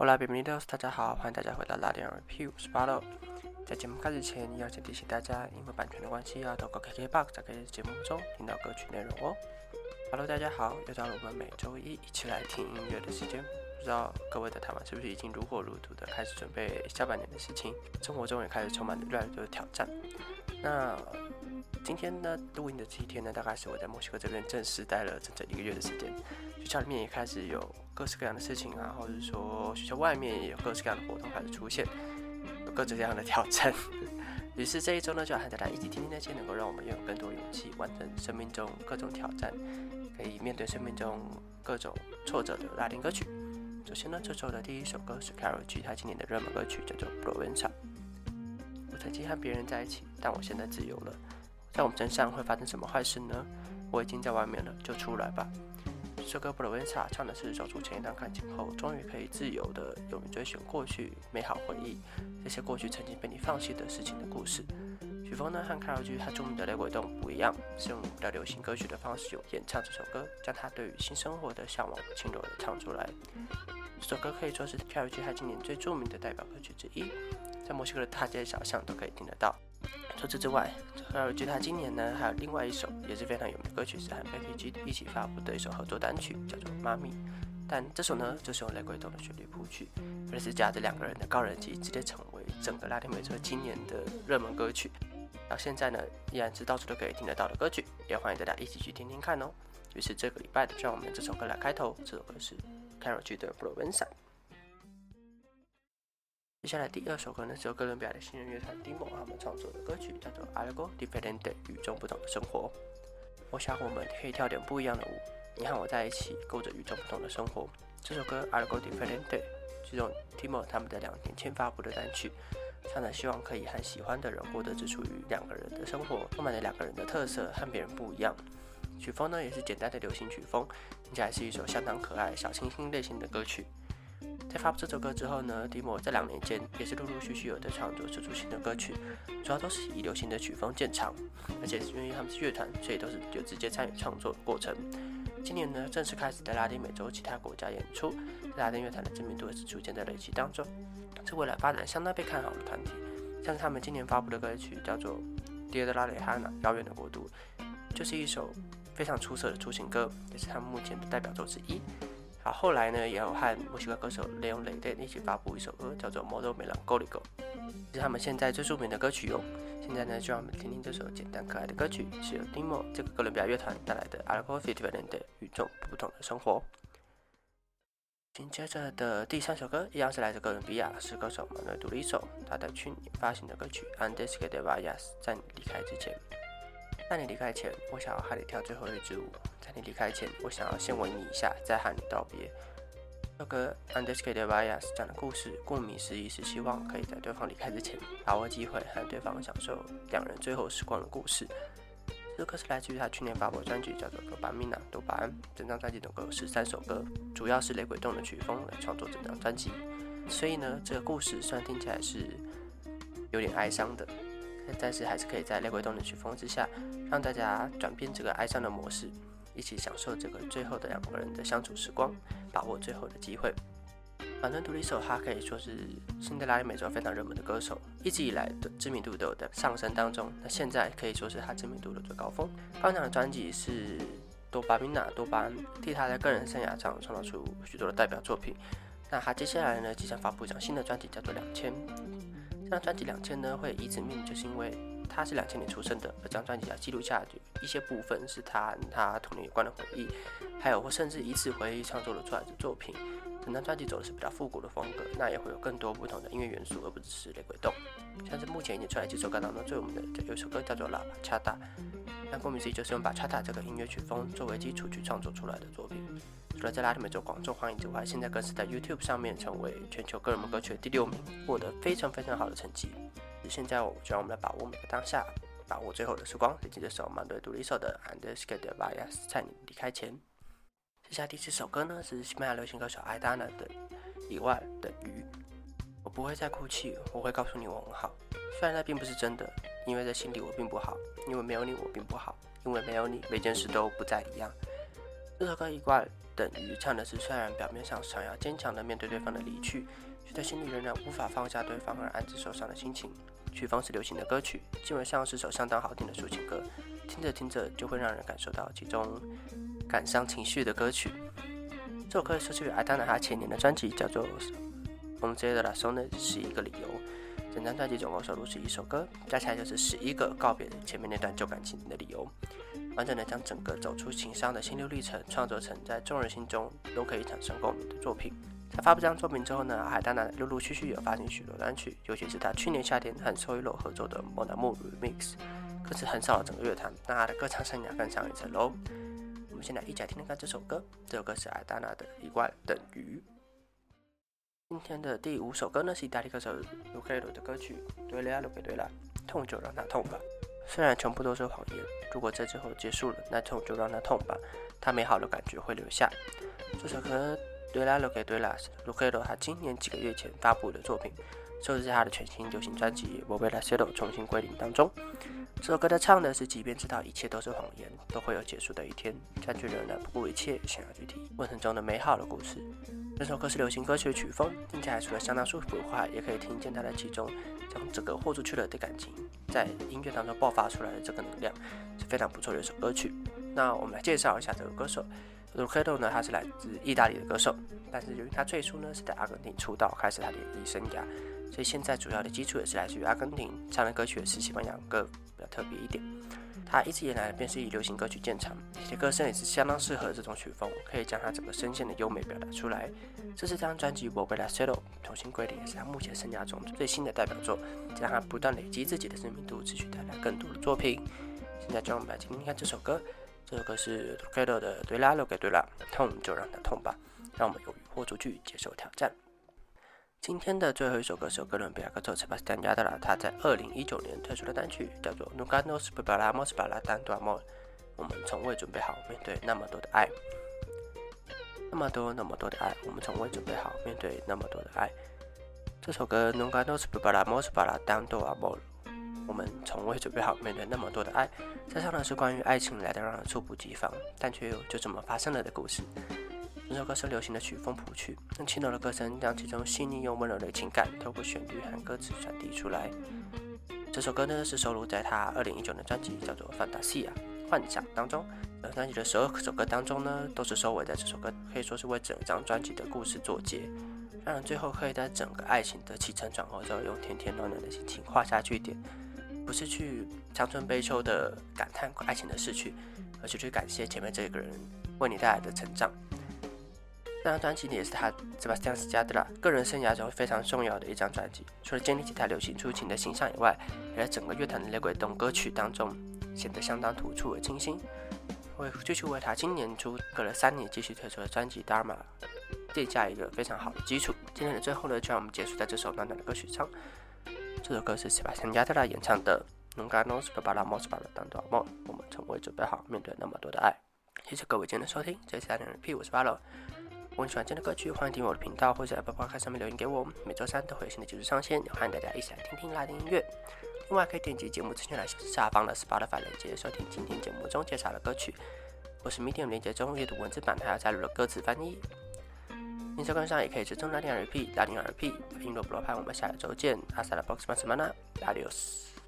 Hola, bienvenidos，大家好，欢迎大家回到拉丁 Review，我是巴乐。在节目开始前，要先提醒大家，因为版权的关系，要透过 KKBOX 在可以节目中听到歌曲内容哦。Hello，大家好，又到了我们每周一一起来听音乐的时间。不知道各位在台湾是不是已经如火如荼的开始准备下半年的事情？生活中也开始充满着越来越多的挑战。那今天呢，录音的这一天呢，大概是我在墨西哥这边正式待了整整一个月的时间。学校里面也开始有各式各样的事情啊，或者说学校外面也有各式各样的活动开始出现，有各式各样的挑战。于是这一周呢，就要和大家一起听听那些能够让我们拥有更多勇气，完成生命中各种挑战，可以面对生命中各种挫折的拉丁歌曲。首先呢，这周的第一首歌是 Carol G 他今年的热门歌曲，叫做《p r o v e n c a 我曾经和别人在一起，但我现在自由了。在我们身上会发生什么坏事呢？我已经在外面了，就出来吧。这首歌《p r o v e n c a 唱的是走出前一段感情后，终于可以自由的勇于追寻过去美好回忆，这些过去曾经被你放弃的事情的故事。曲风呢和 Carol G 他著名的雷鬼动不一样，是用比较流行歌曲的方式用演唱这首歌，将他对于新生活的向往轻柔的唱出来。这首歌可以说是 Carol G 他今年最著名的代表歌曲之一，在墨西哥的大街小巷都可以听得到。除此之外，Carol G 他今年呢还有另外一首也是非常有名的歌曲，是和 Becky G 一起发布的一首合作单曲，叫做《妈咪》。但这首呢就是用雷鬼动的旋律谱曲，而是加着两个人的高人气，直接成为整个拉丁美洲今年的热门歌曲。到现在呢，依然是到处都可以听得到的歌曲，也欢迎大家一起去听听看哦。于是这个礼拜的，就让我们这首歌来开头。这首歌是 Carol G 的《p r o v e n c a 接下来第二首歌呢，是由哥伦比亚的新人乐团 Dimo 他们创作的歌曲，叫做《Algo Diferente》，与众不同的生活。我想我们可以跳点不一样的舞，你和我在一起，过着与众不同的生活。这首歌《Algo Diferente》是用 Dimo 他们在两年前发布的单曲。唱的希望可以和喜欢的人过得只属于两个人的生活，充满了两个人的特色，和别人不一样。曲风呢也是简单的流行曲风，听起来是一首相当可爱、小清新类型的歌曲。在发布这首歌之后呢，迪莫在两年间也是陆陆续续有在创作出新的歌曲，主要都是以流行的曲风见长，而且因为他们是乐团，所以都是就直接参与创作的过程。今年呢正式开始在拉丁美洲其他国家演出，拉丁乐团的知名度也是逐渐在累积当中。是未来发展相当被看好的团体，像是他们今年发布的歌曲叫做《Dia de la Lejana》遥远的国度，就是一首非常出色的抒情歌，也是他们目前的代表作之一。好，后来呢，也有和墨西哥歌手雷昂雷德一起发布一首歌，叫做《Modo Melancolico》，是他们现在最著名的歌曲哟。现在呢，就让我们听听这首简单可爱的歌曲，是由 Dimo 这个哥伦比亚乐团带来的《Algo Diferente》与众不同的生活。紧接着的第三首歌一样是来自哥伦比亚，是歌手马内杜里索，他的去年发行的歌曲《Antes que te vayas》。在你离开之前，在你离开前，我想要和你跳最后一支舞。在你离开前，我想要先吻你一下，再和你道别。这歌《Andes que te vayas》讲的故事，顾名思义是希望可以在对方离开之前，把握机会和对方享受两人最后时光的故事。这首歌是来自于他去年发布的专辑，叫做《多巴米娜》多巴胺。整张专辑总共有十三首歌，主要是雷鬼动的曲风来创作整张专辑。所以呢，这个故事虽然听起来是有点哀伤的，但是还是可以在雷鬼动的曲风之下，让大家转变这个哀伤的模式，一起享受这个最后的两个人的相处时光，把握最后的机会。反正独立手，他可以说是新的拉美洲非常热门的歌手，一直以来的知名度都有在上升当中。那现在可以说是他知名度的最高峰。刚讲的专辑是多巴米娜多巴胺，替他在个人生涯上创造出许多的代表作品。那他接下来呢即将发布一张新的专辑，叫做《两千》。那专辑《两千》呢会以此命名，就是因为他是两千年出生的，而这张专辑要记录下一些部分是他他童年有关的回忆，还有或甚至以此回忆创作了出来的作品。整张专辑走的是比较复古的风格，那也会有更多不同的音乐元素，而不只是雷鬼动。像是目前已经出来几首歌当中最有名的，有一首歌叫做《喇叭恰达》，那顾名思义就是用把恰达这个音乐曲风作为基础去创作出来的作品。除了在拉丁美洲广受欢迎之外，现在更是在 YouTube 上面成为全球个人歌曲的第六名，获得非常非常好的成绩。现在我就让我们来把握每个当下，把握最后的时光，以及这首马对独立手的《And Skate v i a s 在你离开前。接下来第四首歌呢，是西班牙流行歌手艾达娜的《以外的鱼》。我不会再哭泣，我会告诉你我很好，虽然那并不是真的，因为在心里我并不好，因为没有你我并不好，因为没有你每件事都不再一样。这首歌《以外等于唱的是虽然表面上想要坚强的面对对方的离去，却在心里仍然无法放下对方而暗自受伤的心情。曲风是流行的歌曲，基本上是首相当好听的抒情歌，听着听着就会让人感受到其中感伤情绪的歌曲。这首歌是出于艾达娜她前年的专辑，叫做《On the La s o n 十一个理由。整张专辑总共收录十一首歌，加起来就是十一个告别前面那段旧感情的理由。完整的将整个走出情伤的心路历程创作成在众人心中都可以产生共鸣的作品。在发布这张作品之后呢，海丹娜陆陆续续有发行许多单曲，尤其是他去年夏天和 Solo 合作的《莫纳木 Remix》，更是横扫了整个乐坛，让他的歌唱生涯更上一层楼。我们现在一起来听听看这首歌，这首歌是海丹娜的《一万等于》。今天的第五首歌呢，是意大利歌手 Luciano 的歌曲《对了，对对了，痛就让它痛吧》。虽然全部都是谎言，如果这之后结束了，那痛就让它痛吧，它美好的感觉会留下。这首歌。对啦，Look at 对啦，Luciano 他今年几个月前发布的作品，收录在他的全新流行专辑《我为了 Settle》重新归零当中。这首歌他唱的是，即便知道一切都是谎言，都会有结束的一天，但却仍然不顾一切想要去听过程中的美好的故事。这首歌是流行歌曲的曲风，听起来除了相当舒服的话，也可以听见他在其中将整个豁出去了的感情，在音乐当中爆发出来的这个能量，是非常不错的一首歌曲。那我们来介绍一下这个歌手。，Lucido 呢，他是来自意大利的歌手，但是由于他最初呢是在阿根廷出道，开始他的演艺生涯，所以现在主要的基础也是来自于阿根廷，唱的歌曲也是西班牙歌比较特别一点。他一直以来便是以流行歌曲见长，且歌声也是相当适合这种曲风，可以将他整个声线的优美表达出来。这是张专辑《我为了 Settle》重新归零，也是他目前生涯中最新的代表作，让他不断累积自己的知名度，持续带来更多的作品。现在就让我们来听听看这首歌。这首歌是 Luciano 的，对啦留给对啦，痛就让它痛吧，让我们勇于豁出去接受挑战。今天的最后一首歌是哥伦比亚歌手 Sebastian y a d a 他在二零一九年推出的单曲叫做 Nunca nos preparamos para tanto amor，我们从未准备好面对那么多的爱，那么多那么多的爱，我们从未准备好面对那么多的爱。这首歌 Nunca nos preparamos para tanto amor。我们从未准备好面对那么多的爱，这唱的是关于爱情来的让人猝不及防，但却又就这么发生了的故事。这首歌是流行的曲风谱曲，用轻柔的歌声将其中细腻又温柔的情感透过旋律和歌词传递出来。这首歌呢是收录在他二零一九年专辑叫做《Fantasia》幻想当中。而专辑的十二首歌当中呢，都是收尾在这首歌，可以说是为整张专辑的故事作结，让人最后可以在整个爱情的起承转合之后，用甜甜暖暖的心情画下句点。不是去伤春悲秋的感叹爱情的逝去，而是去感谢前面这个人为你带来的成长。这张专辑也是他 Sebastian s a d a 个人生涯中非常重要的一张专辑。除了建立起他流行抒情的形象以外，也在整个乐坛的雷鬼动歌曲当中显得相当突出而清新，为继续为他今年初隔了三年继续推出的专辑《Dharma》奠下一个非常好的基础。今天的最后呢，就让我们结束在这首暖暖的歌曲上。这首歌是斯巴森加特拉演唱的《Nunca nos preparamos para tanto amor》，我们从未准备好面对那么多的爱。谢谢各位今天的收听，这里是大连 P，我是巴罗。如果你喜欢今天的歌曲，欢迎订阅我的频道，或者在 Apple Podcast 上面留言给我。每周三都会有新的节目上线，欢迎大家一起来听听拉丁音乐。另外，可以点击节目资讯栏下方的 Spotify 链接，收听今天节目中介绍的歌曲。我是 Medium 链接中阅读文字版，还要加入了歌词翻译。新车观上也可以追踪拉丁 RP，拉丁 RP，英罗布罗派，我们下周见，阿萨拉 box 马斯曼纳，Adios。